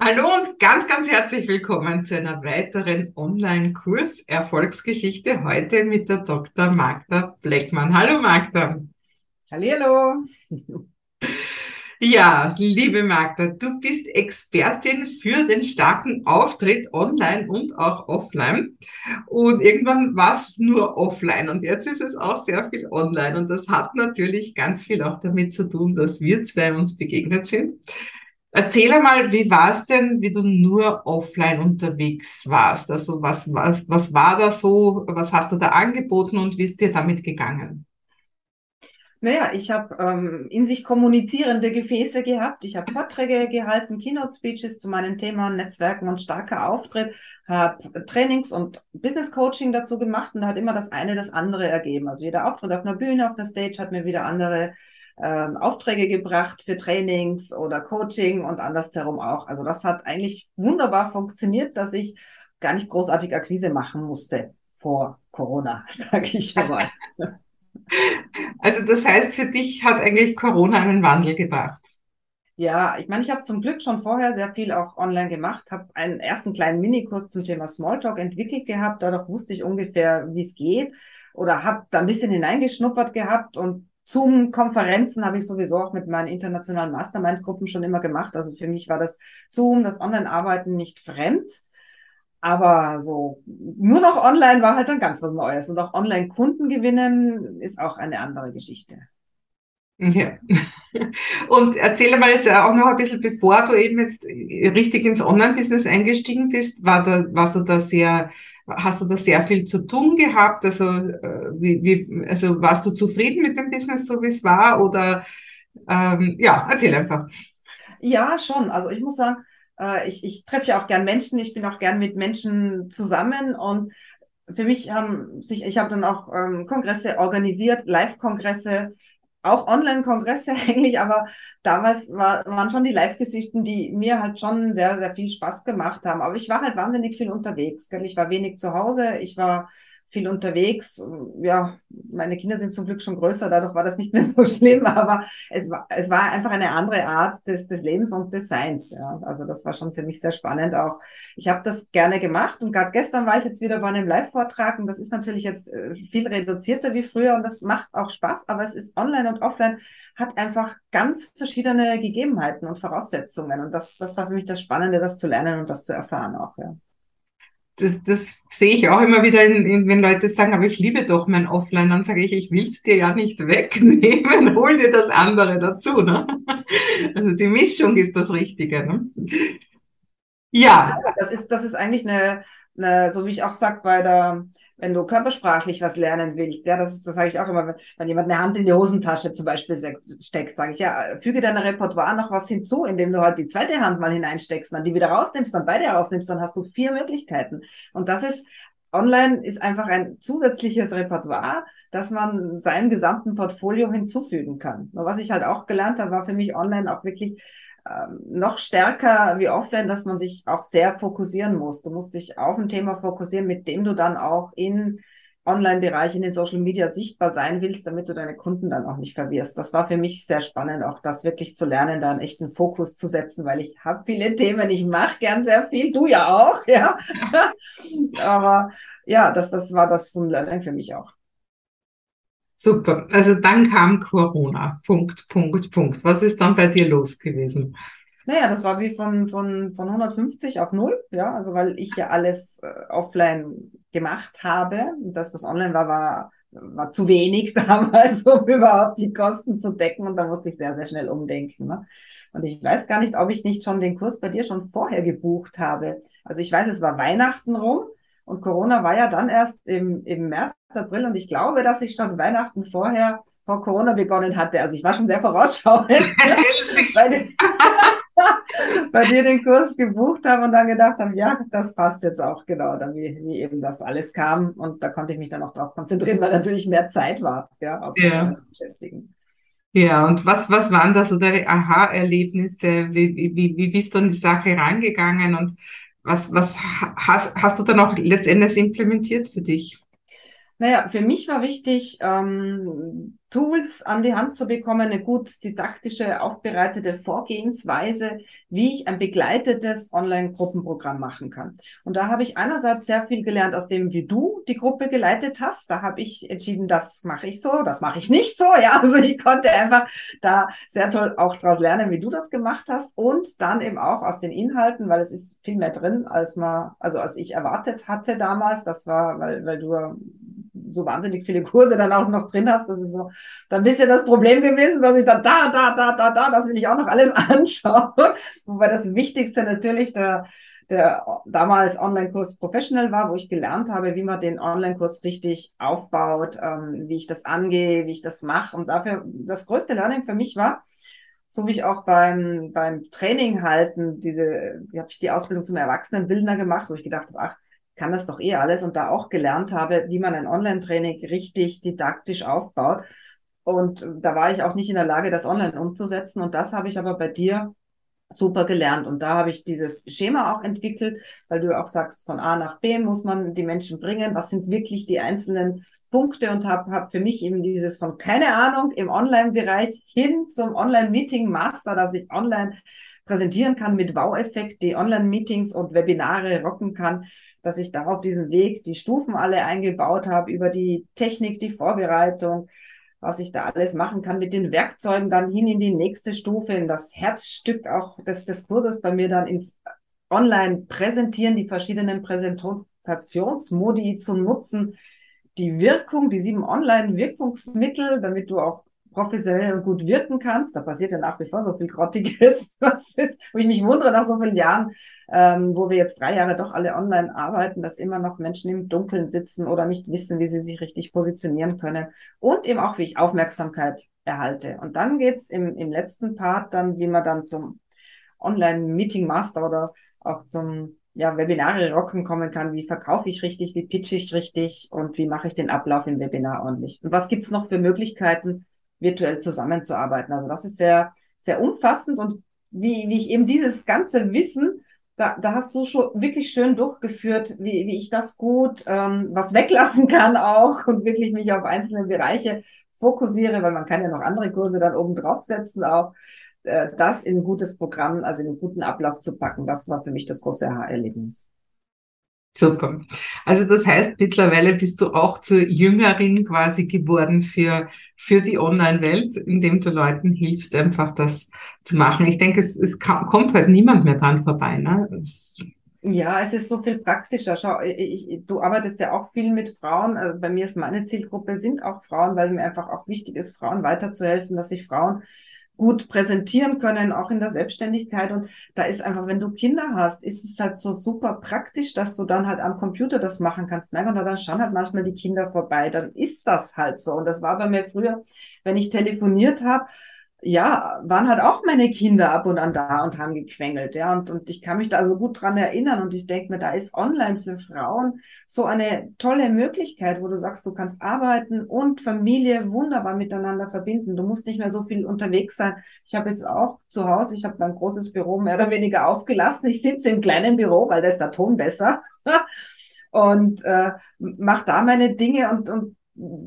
Hallo und ganz, ganz herzlich willkommen zu einer weiteren Online-Kurs Erfolgsgeschichte heute mit der Dr. Magda Bleckmann. Hallo Magda. Hallo. Ja, liebe Magda, du bist Expertin für den starken Auftritt online und auch offline. Und irgendwann war es nur offline und jetzt ist es auch sehr viel online. Und das hat natürlich ganz viel auch damit zu tun, dass wir zwei uns begegnet sind. Erzähl einmal, wie war es denn, wie du nur offline unterwegs warst? Also was, was, was war da so, was hast du da angeboten und wie ist dir damit gegangen? Naja, ich habe ähm, in sich kommunizierende Gefäße gehabt. Ich habe Vorträge gehalten, Keynote-Speeches zu meinen Themen Netzwerken und starker Auftritt, habe Trainings und Business Coaching dazu gemacht und da hat immer das eine das andere ergeben. Also jeder Auftritt auf einer Bühne, auf der Stage hat mir wieder andere ähm, Aufträge gebracht für Trainings oder Coaching und andersherum auch. Also das hat eigentlich wunderbar funktioniert, dass ich gar nicht großartig Akquise machen musste vor Corona, sage ich mal. Also das heißt, für dich hat eigentlich Corona einen Wandel gebracht. Ja, ich meine, ich habe zum Glück schon vorher sehr viel auch online gemacht, habe einen ersten kleinen Minikurs zum Thema Smalltalk entwickelt gehabt, dadurch wusste ich ungefähr, wie es geht oder habe da ein bisschen hineingeschnuppert gehabt und Zoom-Konferenzen habe ich sowieso auch mit meinen internationalen Mastermind-Gruppen schon immer gemacht. Also für mich war das Zoom, das Online-Arbeiten nicht fremd. Aber so nur noch online war halt dann ganz was Neues. Und auch Online-Kunden gewinnen ist auch eine andere Geschichte. Ja. Und erzähle mal jetzt auch noch ein bisschen, bevor du eben jetzt richtig ins Online-Business eingestiegen bist, war da, warst du da sehr hast du da sehr viel zu tun gehabt? Also, äh, wie, wie, also warst du zufrieden mit dem Business, so wie es war? Oder ähm, ja, erzähl einfach. Ja, schon. Also ich muss sagen, äh, ich, ich treffe ja auch gern Menschen, ich bin auch gern mit Menschen zusammen und für mich haben sich, ich habe dann auch ähm, Kongresse organisiert, Live-Kongresse, auch Online-Kongresse eigentlich, aber damals war, waren schon die Live-Geschichten, die mir halt schon sehr, sehr viel Spaß gemacht haben. Aber ich war halt wahnsinnig viel unterwegs. Gell? Ich war wenig zu Hause, ich war viel unterwegs. Ja, meine Kinder sind zum Glück schon größer, dadurch war das nicht mehr so schlimm, aber es war, einfach eine andere Art des, des Lebens und des Seins. Ja. Also das war schon für mich sehr spannend auch. Ich habe das gerne gemacht und gerade gestern war ich jetzt wieder bei einem Live-Vortrag und das ist natürlich jetzt äh, viel reduzierter wie früher und das macht auch Spaß, aber es ist online und offline hat einfach ganz verschiedene Gegebenheiten und Voraussetzungen und das, das war für mich das Spannende, das zu lernen und das zu erfahren auch. Ja das, das sehe ich auch immer wieder, in, in, wenn Leute sagen, aber ich liebe doch mein Offline, dann sage ich, ich will es dir ja nicht wegnehmen, hol dir das andere dazu. Ne? Also die Mischung ist das Richtige. Ne? Ja. Das ist, das ist eigentlich eine, eine, so wie ich auch sage bei der wenn du körpersprachlich was lernen willst, ja, das, das sage ich auch immer, wenn, wenn jemand eine Hand in die Hosentasche zum Beispiel steckt, sage ich, ja, füge deiner Repertoire noch was hinzu, indem du halt die zweite Hand mal hineinsteckst, dann die wieder rausnimmst, dann beide rausnimmst, dann hast du vier Möglichkeiten. Und das ist, online ist einfach ein zusätzliches Repertoire, dass man seinem gesamten Portfolio hinzufügen kann. Und was ich halt auch gelernt habe, war für mich online auch wirklich noch stärker wie offline, dass man sich auch sehr fokussieren muss. Du musst dich auf ein Thema fokussieren, mit dem du dann auch in Online-Bereich, in den Social Media sichtbar sein willst, damit du deine Kunden dann auch nicht verwirrst. Das war für mich sehr spannend, auch das wirklich zu lernen, da einen echten Fokus zu setzen, weil ich habe viele Themen, ich mache gern sehr viel, du ja auch, ja. Aber ja, das, das war das so ein Learning für mich auch. Super. Also dann kam Corona. Punkt, Punkt, Punkt. Was ist dann bei dir los gewesen? Naja, das war wie von, von, von 150 auf null, ja, also weil ich ja alles äh, offline gemacht habe. Das, was online war, war, war zu wenig damals, um überhaupt die Kosten zu decken. Und da musste ich sehr, sehr schnell umdenken. Ne? Und ich weiß gar nicht, ob ich nicht schon den Kurs bei dir schon vorher gebucht habe. Also ich weiß, es war Weihnachten rum und Corona war ja dann erst im, im März, April und ich glaube, dass ich schon Weihnachten vorher vor Corona begonnen hatte. Also ich war schon sehr vorausschauend, bei, dir, bei dir den Kurs gebucht habe und dann gedacht habe, ja, das passt jetzt auch genau, dann wie, wie eben das alles kam. Und da konnte ich mich dann auch darauf konzentrieren, weil natürlich mehr Zeit war, ja, auf ja. beschäftigen. Ja, und was, was waren da so deine Aha-Erlebnisse? Wie, wie, wie bist du an die Sache rangegangen und was, was hast, hast du dann auch letztendlich implementiert für dich? Naja, für mich war wichtig, ähm, Tools an die Hand zu bekommen, eine gut didaktische, aufbereitete Vorgehensweise, wie ich ein begleitetes Online-Gruppenprogramm machen kann. Und da habe ich einerseits sehr viel gelernt aus dem, wie du die Gruppe geleitet hast. Da habe ich entschieden, das mache ich so, das mache ich nicht so. Ja, also ich konnte einfach da sehr toll auch daraus lernen, wie du das gemacht hast. Und dann eben auch aus den Inhalten, weil es ist viel mehr drin, als man, also als ich erwartet hatte damals. Das war, weil, weil du so wahnsinnig viele Kurse dann auch noch drin hast. Das ist so dann ein bisschen das Problem gewesen, dass ich dann da, da, da, da, da, das will ich auch noch alles anschauen. Wobei das Wichtigste natürlich der, der damals Online-Kurs Professional war, wo ich gelernt habe, wie man den Online-Kurs richtig aufbaut, ähm, wie ich das angehe, wie ich das mache. Und dafür das größte Learning für mich war, so wie ich auch beim, beim Training halten, diese, die habe ich die Ausbildung zum Erwachsenenbildner gemacht, wo ich gedacht habe, ach, kann das doch eh alles und da auch gelernt habe, wie man ein Online-Training richtig didaktisch aufbaut. Und da war ich auch nicht in der Lage, das online umzusetzen. Und das habe ich aber bei dir super gelernt. Und da habe ich dieses Schema auch entwickelt, weil du auch sagst, von A nach B muss man die Menschen bringen. Was sind wirklich die einzelnen Punkte und habe hab für mich eben dieses von keine Ahnung im Online-Bereich hin zum Online-Meeting-Master, dass ich online präsentieren kann mit Wow-Effekt, die Online-Meetings und Webinare rocken kann dass ich da auf diesem Weg die Stufen alle eingebaut habe, über die Technik, die Vorbereitung, was ich da alles machen kann mit den Werkzeugen dann hin in die nächste Stufe, in das Herzstück auch des, des Kurses bei mir dann ins Online präsentieren, die verschiedenen Präsentationsmodi zu nutzen, die Wirkung, die sieben Online-Wirkungsmittel, damit du auch professionell und gut wirken kannst. Da passiert ja nach wie vor so viel Grottiges, was ist, wo ich mich wundere nach so vielen Jahren, ähm, wo wir jetzt drei Jahre doch alle online arbeiten, dass immer noch Menschen im Dunkeln sitzen oder nicht wissen, wie sie sich richtig positionieren können. Und eben auch, wie ich Aufmerksamkeit erhalte. Und dann geht's im, im letzten Part dann, wie man dann zum Online-Meeting Master oder auch zum ja, Webinare rocken kommen kann. Wie verkaufe ich richtig, wie pitche ich richtig und wie mache ich den Ablauf im Webinar ordentlich? Und was gibt's noch für Möglichkeiten, virtuell zusammenzuarbeiten? Also das ist sehr, sehr umfassend und wie, wie ich eben dieses ganze Wissen da, da hast du schon wirklich schön durchgeführt, wie, wie ich das gut ähm, was weglassen kann auch und wirklich mich auf einzelne Bereiche fokussiere, weil man kann ja noch andere Kurse dann oben draufsetzen auch, äh, das in ein gutes Programm, also in einen guten Ablauf zu packen. Das war für mich das große Aha-Erlebnis. Super. Also das heißt, mittlerweile bist du auch zur Jüngerin quasi geworden für, für die Online-Welt, indem du Leuten hilfst, einfach das zu machen. Ich denke, es, es kommt halt niemand mehr dran vorbei. Ne? Es ja, es ist so viel praktischer. Schau, ich, ich, du arbeitest ja auch viel mit Frauen. Also bei mir ist meine Zielgruppe sind auch Frauen, weil mir einfach auch wichtig ist, Frauen weiterzuhelfen, dass sich Frauen gut präsentieren können, auch in der Selbstständigkeit. Und da ist einfach, wenn du Kinder hast, ist es halt so super praktisch, dass du dann halt am Computer das machen kannst. Merken, und dann schauen halt manchmal die Kinder vorbei. Dann ist das halt so. Und das war bei mir früher, wenn ich telefoniert habe, ja, waren halt auch meine Kinder ab und an da und haben gequengelt, ja. Und, und ich kann mich da so gut dran erinnern und ich denke mir, da ist online für Frauen so eine tolle Möglichkeit, wo du sagst, du kannst arbeiten und Familie wunderbar miteinander verbinden. Du musst nicht mehr so viel unterwegs sein. Ich habe jetzt auch zu Hause, ich habe mein großes Büro mehr oder weniger aufgelassen. Ich sitze im kleinen Büro, weil da ist der Ton besser. und äh, mache da meine Dinge und, und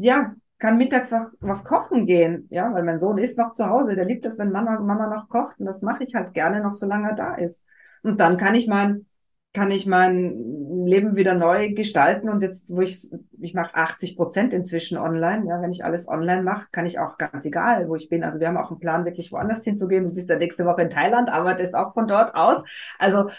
ja, kann mittags was, was kochen gehen, ja, weil mein Sohn ist noch zu Hause, der liebt es, wenn Mama, Mama noch kocht und das mache ich halt gerne noch, solange er da ist. Und dann kann ich mein, kann ich mein Leben wieder neu gestalten und jetzt, wo ich, ich mache 80 Prozent inzwischen online, ja, wenn ich alles online mache, kann ich auch ganz egal, wo ich bin. Also wir haben auch einen Plan, wirklich woanders hinzugehen. Du bist ja nächste Woche in Thailand, arbeitest auch von dort aus. Also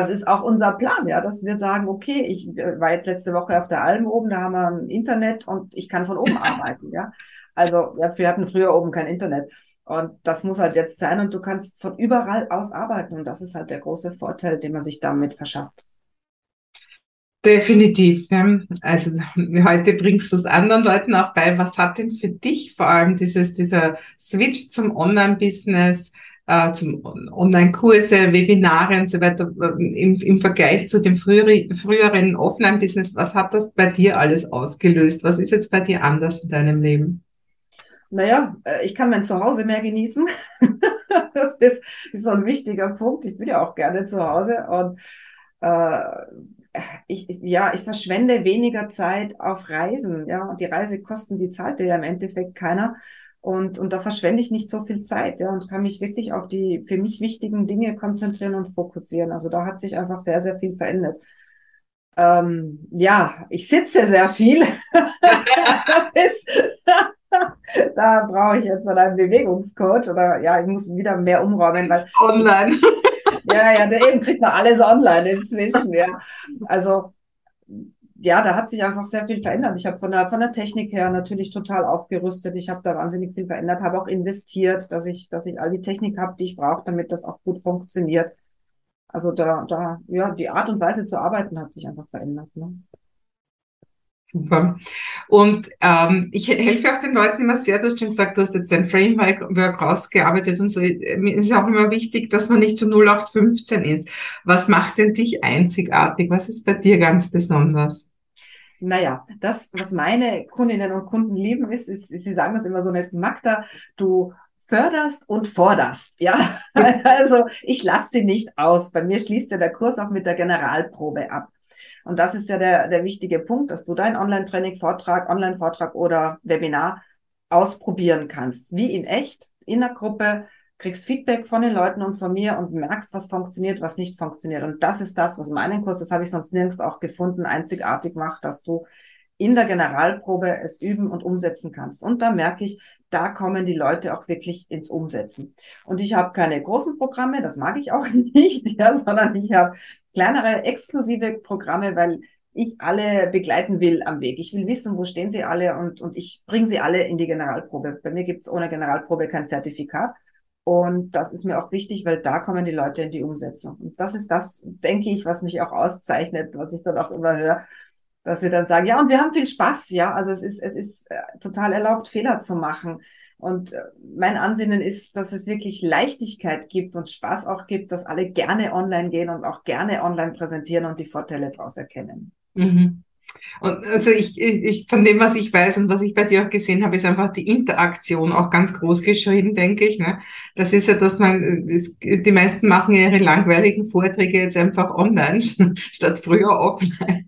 das ist auch unser Plan, ja, dass wir sagen, okay, ich äh, war jetzt letzte Woche auf der Alm oben, da haben wir ein Internet und ich kann von oben arbeiten, ja. Also ja, wir hatten früher oben kein Internet. Und das muss halt jetzt sein und du kannst von überall aus arbeiten. Und das ist halt der große Vorteil, den man sich damit verschafft. Definitiv. Also heute bringst du es anderen Leuten auch bei. Was hat denn für dich vor allem dieses, dieser Switch zum Online-Business äh, zum Online-Kurse, Webinare und so weiter äh, im, im Vergleich zu dem früheren, früheren Offline-Business. Was hat das bei dir alles ausgelöst? Was ist jetzt bei dir anders in deinem Leben? Naja, äh, ich kann mein Zuhause mehr genießen. das ist, ist so ein wichtiger Punkt. Ich bin ja auch gerne zu Hause und äh, ich, ja, ich verschwende weniger Zeit auf Reisen, ja, und die Reisekosten, die zahlt ja im Endeffekt keiner. Und, und da verschwende ich nicht so viel Zeit, ja, und kann mich wirklich auf die für mich wichtigen Dinge konzentrieren und fokussieren. Also da hat sich einfach sehr, sehr viel verändert. Ähm, ja, ich sitze sehr viel. ist, da brauche ich jetzt einen Bewegungscoach oder ja, ich muss wieder mehr umräumen, weil online. ja, ja, der eben kriegt man alles online inzwischen, ja. Also ja, da hat sich einfach sehr viel verändert. Ich habe von der, von der Technik her natürlich total aufgerüstet. Ich habe da wahnsinnig viel verändert, habe auch investiert, dass ich, dass ich all die Technik habe, die ich brauche, damit das auch gut funktioniert. Also da, da, ja, die Art und Weise zu arbeiten hat sich einfach verändert. Ne? Super. Und ähm, ich helfe auch den Leuten immer sehr, du hast schon gesagt, du hast jetzt dein Framework rausgearbeitet und so. Mir ist auch immer wichtig, dass man nicht zu 0815 ist. Was macht denn dich einzigartig? Was ist bei dir ganz besonders? Naja, das, was meine Kundinnen und Kunden lieben, ist, ist, ist sie sagen das immer so nett, Magda, du förderst und forderst. Ja, also ich lasse sie nicht aus. Bei mir schließt ja der Kurs auch mit der Generalprobe ab. Und das ist ja der, der wichtige Punkt, dass du dein Online-Training, Vortrag, Online-Vortrag oder Webinar ausprobieren kannst. Wie in echt, in der Gruppe, kriegst Feedback von den Leuten und von mir und merkst, was funktioniert, was nicht funktioniert. Und das ist das, was meinen Kurs, das habe ich sonst nirgends auch gefunden, einzigartig macht, dass du in der Generalprobe es üben und umsetzen kannst. Und da merke ich, da kommen die Leute auch wirklich ins Umsetzen. Und ich habe keine großen Programme, das mag ich auch nicht, ja, sondern ich habe kleinere, exklusive Programme, weil ich alle begleiten will am Weg. Ich will wissen, wo stehen sie alle und, und ich bringe sie alle in die Generalprobe. Bei mir gibt's ohne Generalprobe kein Zertifikat. Und das ist mir auch wichtig, weil da kommen die Leute in die Umsetzung. Und das ist das, denke ich, was mich auch auszeichnet, was ich dann auch immer höre, dass sie dann sagen, ja, und wir haben viel Spaß, ja. Also es ist, es ist äh, total erlaubt, Fehler zu machen. Und äh, mein Ansinnen ist, dass es wirklich Leichtigkeit gibt und Spaß auch gibt, dass alle gerne online gehen und auch gerne online präsentieren und die Vorteile daraus erkennen. Mhm. Und also ich, ich, von dem, was ich weiß und was ich bei dir auch gesehen habe, ist einfach die Interaktion auch ganz groß geschrieben, denke ich. Ne? Das ist ja, dass man, die meisten machen ihre langweiligen Vorträge jetzt einfach online, statt früher offline.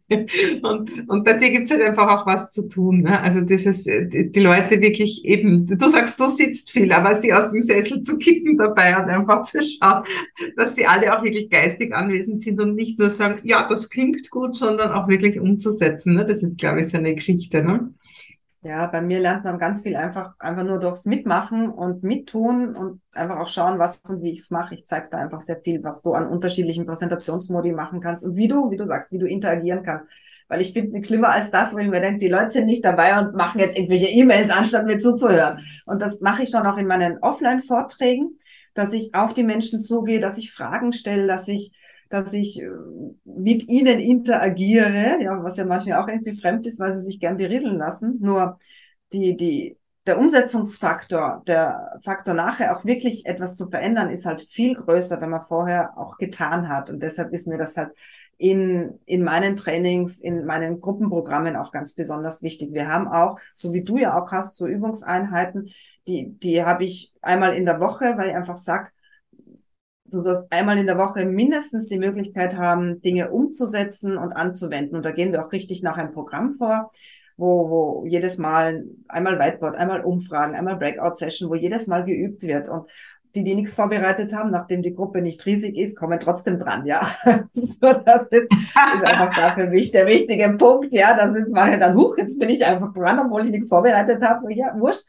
Und, und bei dir gibt's halt einfach auch was zu tun. Ne? Also dieses, die Leute wirklich eben, du sagst, du sitzt viel, aber sie aus dem Sessel zu kippen dabei und einfach zu schauen, dass sie alle auch wirklich geistig anwesend sind und nicht nur sagen, ja, das klingt gut, sondern auch wirklich umzusetzen. Ne? Das ist, glaube ich, so eine Geschichte. Ne? Ja, bei mir lernt man ganz viel einfach, einfach nur durchs Mitmachen und Mittun und einfach auch schauen, was und wie ich es mache. Ich zeige da einfach sehr viel, was du an unterschiedlichen Präsentationsmodi machen kannst und wie du, wie du sagst, wie du interagieren kannst. Weil ich finde nichts schlimmer als das, wenn ich mir denke, die Leute sind nicht dabei und machen jetzt irgendwelche E-Mails, anstatt mir zuzuhören. Und das mache ich schon auch in meinen Offline-Vorträgen, dass ich auf die Menschen zugehe, dass ich Fragen stelle, dass ich dass ich äh, mit ihnen interagiere, ja, was ja manchen auch irgendwie fremd ist, weil sie sich gern berieseln lassen. Nur die, die, der Umsetzungsfaktor, der Faktor nachher auch wirklich etwas zu verändern, ist halt viel größer, wenn man vorher auch getan hat. Und deshalb ist mir das halt in, in meinen Trainings, in meinen Gruppenprogrammen auch ganz besonders wichtig. Wir haben auch, so wie du ja auch hast, so Übungseinheiten, die, die habe ich einmal in der Woche, weil ich einfach sage, du sollst einmal in der Woche mindestens die Möglichkeit haben, Dinge umzusetzen und anzuwenden. Und da gehen wir auch richtig nach einem Programm vor, wo, wo jedes Mal einmal Whiteboard, einmal Umfragen, einmal Breakout-Session, wo jedes Mal geübt wird. Und die, die nichts vorbereitet haben, nachdem die Gruppe nicht riesig ist, kommen trotzdem dran, ja. so, das ist, ist einfach da für mich der wichtige Punkt, ja. Da sind manche dann, huch, jetzt bin ich einfach dran, obwohl ich nichts vorbereitet habe. So, ja, wurscht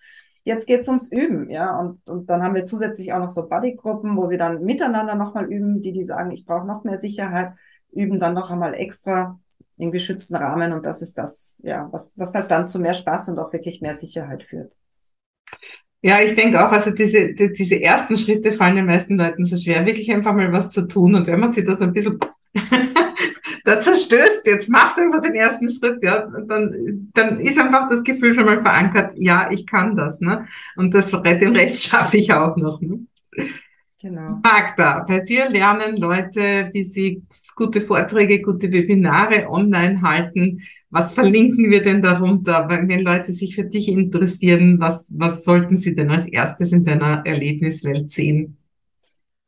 Jetzt geht's ums Üben, ja. Und, und dann haben wir zusätzlich auch noch so Buddy-Gruppen, wo sie dann miteinander nochmal üben, die, die sagen, ich brauche noch mehr Sicherheit, üben dann noch einmal extra in geschützten Rahmen. Und das ist das, ja, was, was halt dann zu mehr Spaß und auch wirklich mehr Sicherheit führt. Ja, ich denke auch, also diese, die, diese ersten Schritte fallen den meisten Leuten so schwer, wirklich einfach mal was zu tun. Und wenn man sich das ein bisschen da zerstößt, jetzt machst du einfach den ersten Schritt, ja, dann, dann ist einfach das Gefühl schon mal verankert, ja, ich kann das, ne? Und das, den Rest schaffe ich auch noch, ne? Genau. Magda, bei dir lernen Leute, wie sie gute Vorträge, gute Webinare online halten. Was verlinken wir denn darunter? Wenn Leute sich für dich interessieren, was, was sollten sie denn als erstes in deiner Erlebniswelt sehen?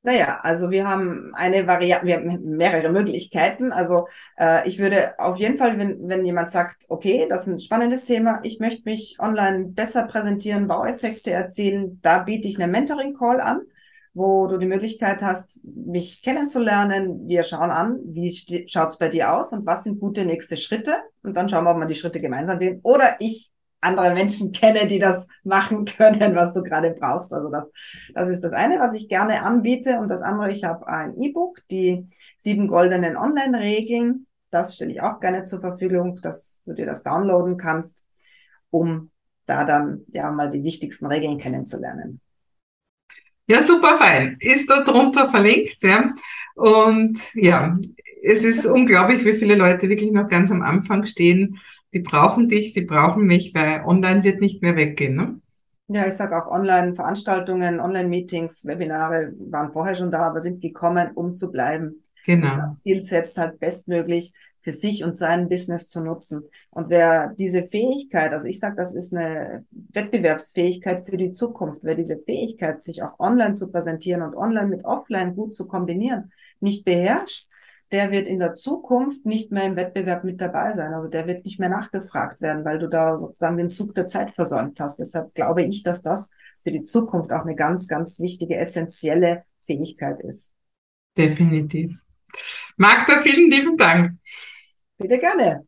Naja, also wir haben eine Variante, wir haben mehrere Möglichkeiten. Also äh, ich würde auf jeden Fall, wenn, wenn jemand sagt, okay, das ist ein spannendes Thema, ich möchte mich online besser präsentieren, Baueffekte erzielen, da biete ich einen Mentoring-Call an, wo du die Möglichkeit hast, mich kennenzulernen. Wir schauen an, wie schaut's bei dir aus und was sind gute nächste Schritte. Und dann schauen wir, ob wir die Schritte gemeinsam gehen. Oder ich andere Menschen kenne, die das machen können, was du gerade brauchst. Also das, das ist das eine, was ich gerne anbiete. Und das andere, ich habe ein E-Book, die sieben goldenen Online-Regeln. Das stelle ich auch gerne zur Verfügung, dass du dir das downloaden kannst, um da dann ja mal die wichtigsten Regeln kennenzulernen. Ja, super fein. Ist da drunter verlinkt, ja. Und ja, es ist unglaublich, wie viele Leute wirklich noch ganz am Anfang stehen die brauchen dich, die brauchen mich, weil online wird nicht mehr weggehen. Ne? Ja, ich sage auch Online-Veranstaltungen, Online-Meetings, Webinare waren vorher schon da, aber sind gekommen, um zu bleiben. Genau. Und das Skillset halt bestmöglich für sich und sein Business zu nutzen. Und wer diese Fähigkeit, also ich sage, das ist eine Wettbewerbsfähigkeit für die Zukunft, wer diese Fähigkeit, sich auch online zu präsentieren und online mit offline gut zu kombinieren, nicht beherrscht, der wird in der Zukunft nicht mehr im Wettbewerb mit dabei sein. Also der wird nicht mehr nachgefragt werden, weil du da sozusagen den Zug der Zeit versäumt hast. Deshalb glaube ich, dass das für die Zukunft auch eine ganz, ganz wichtige, essentielle Fähigkeit ist. Definitiv. Magda, vielen lieben Dank. Bitte gerne.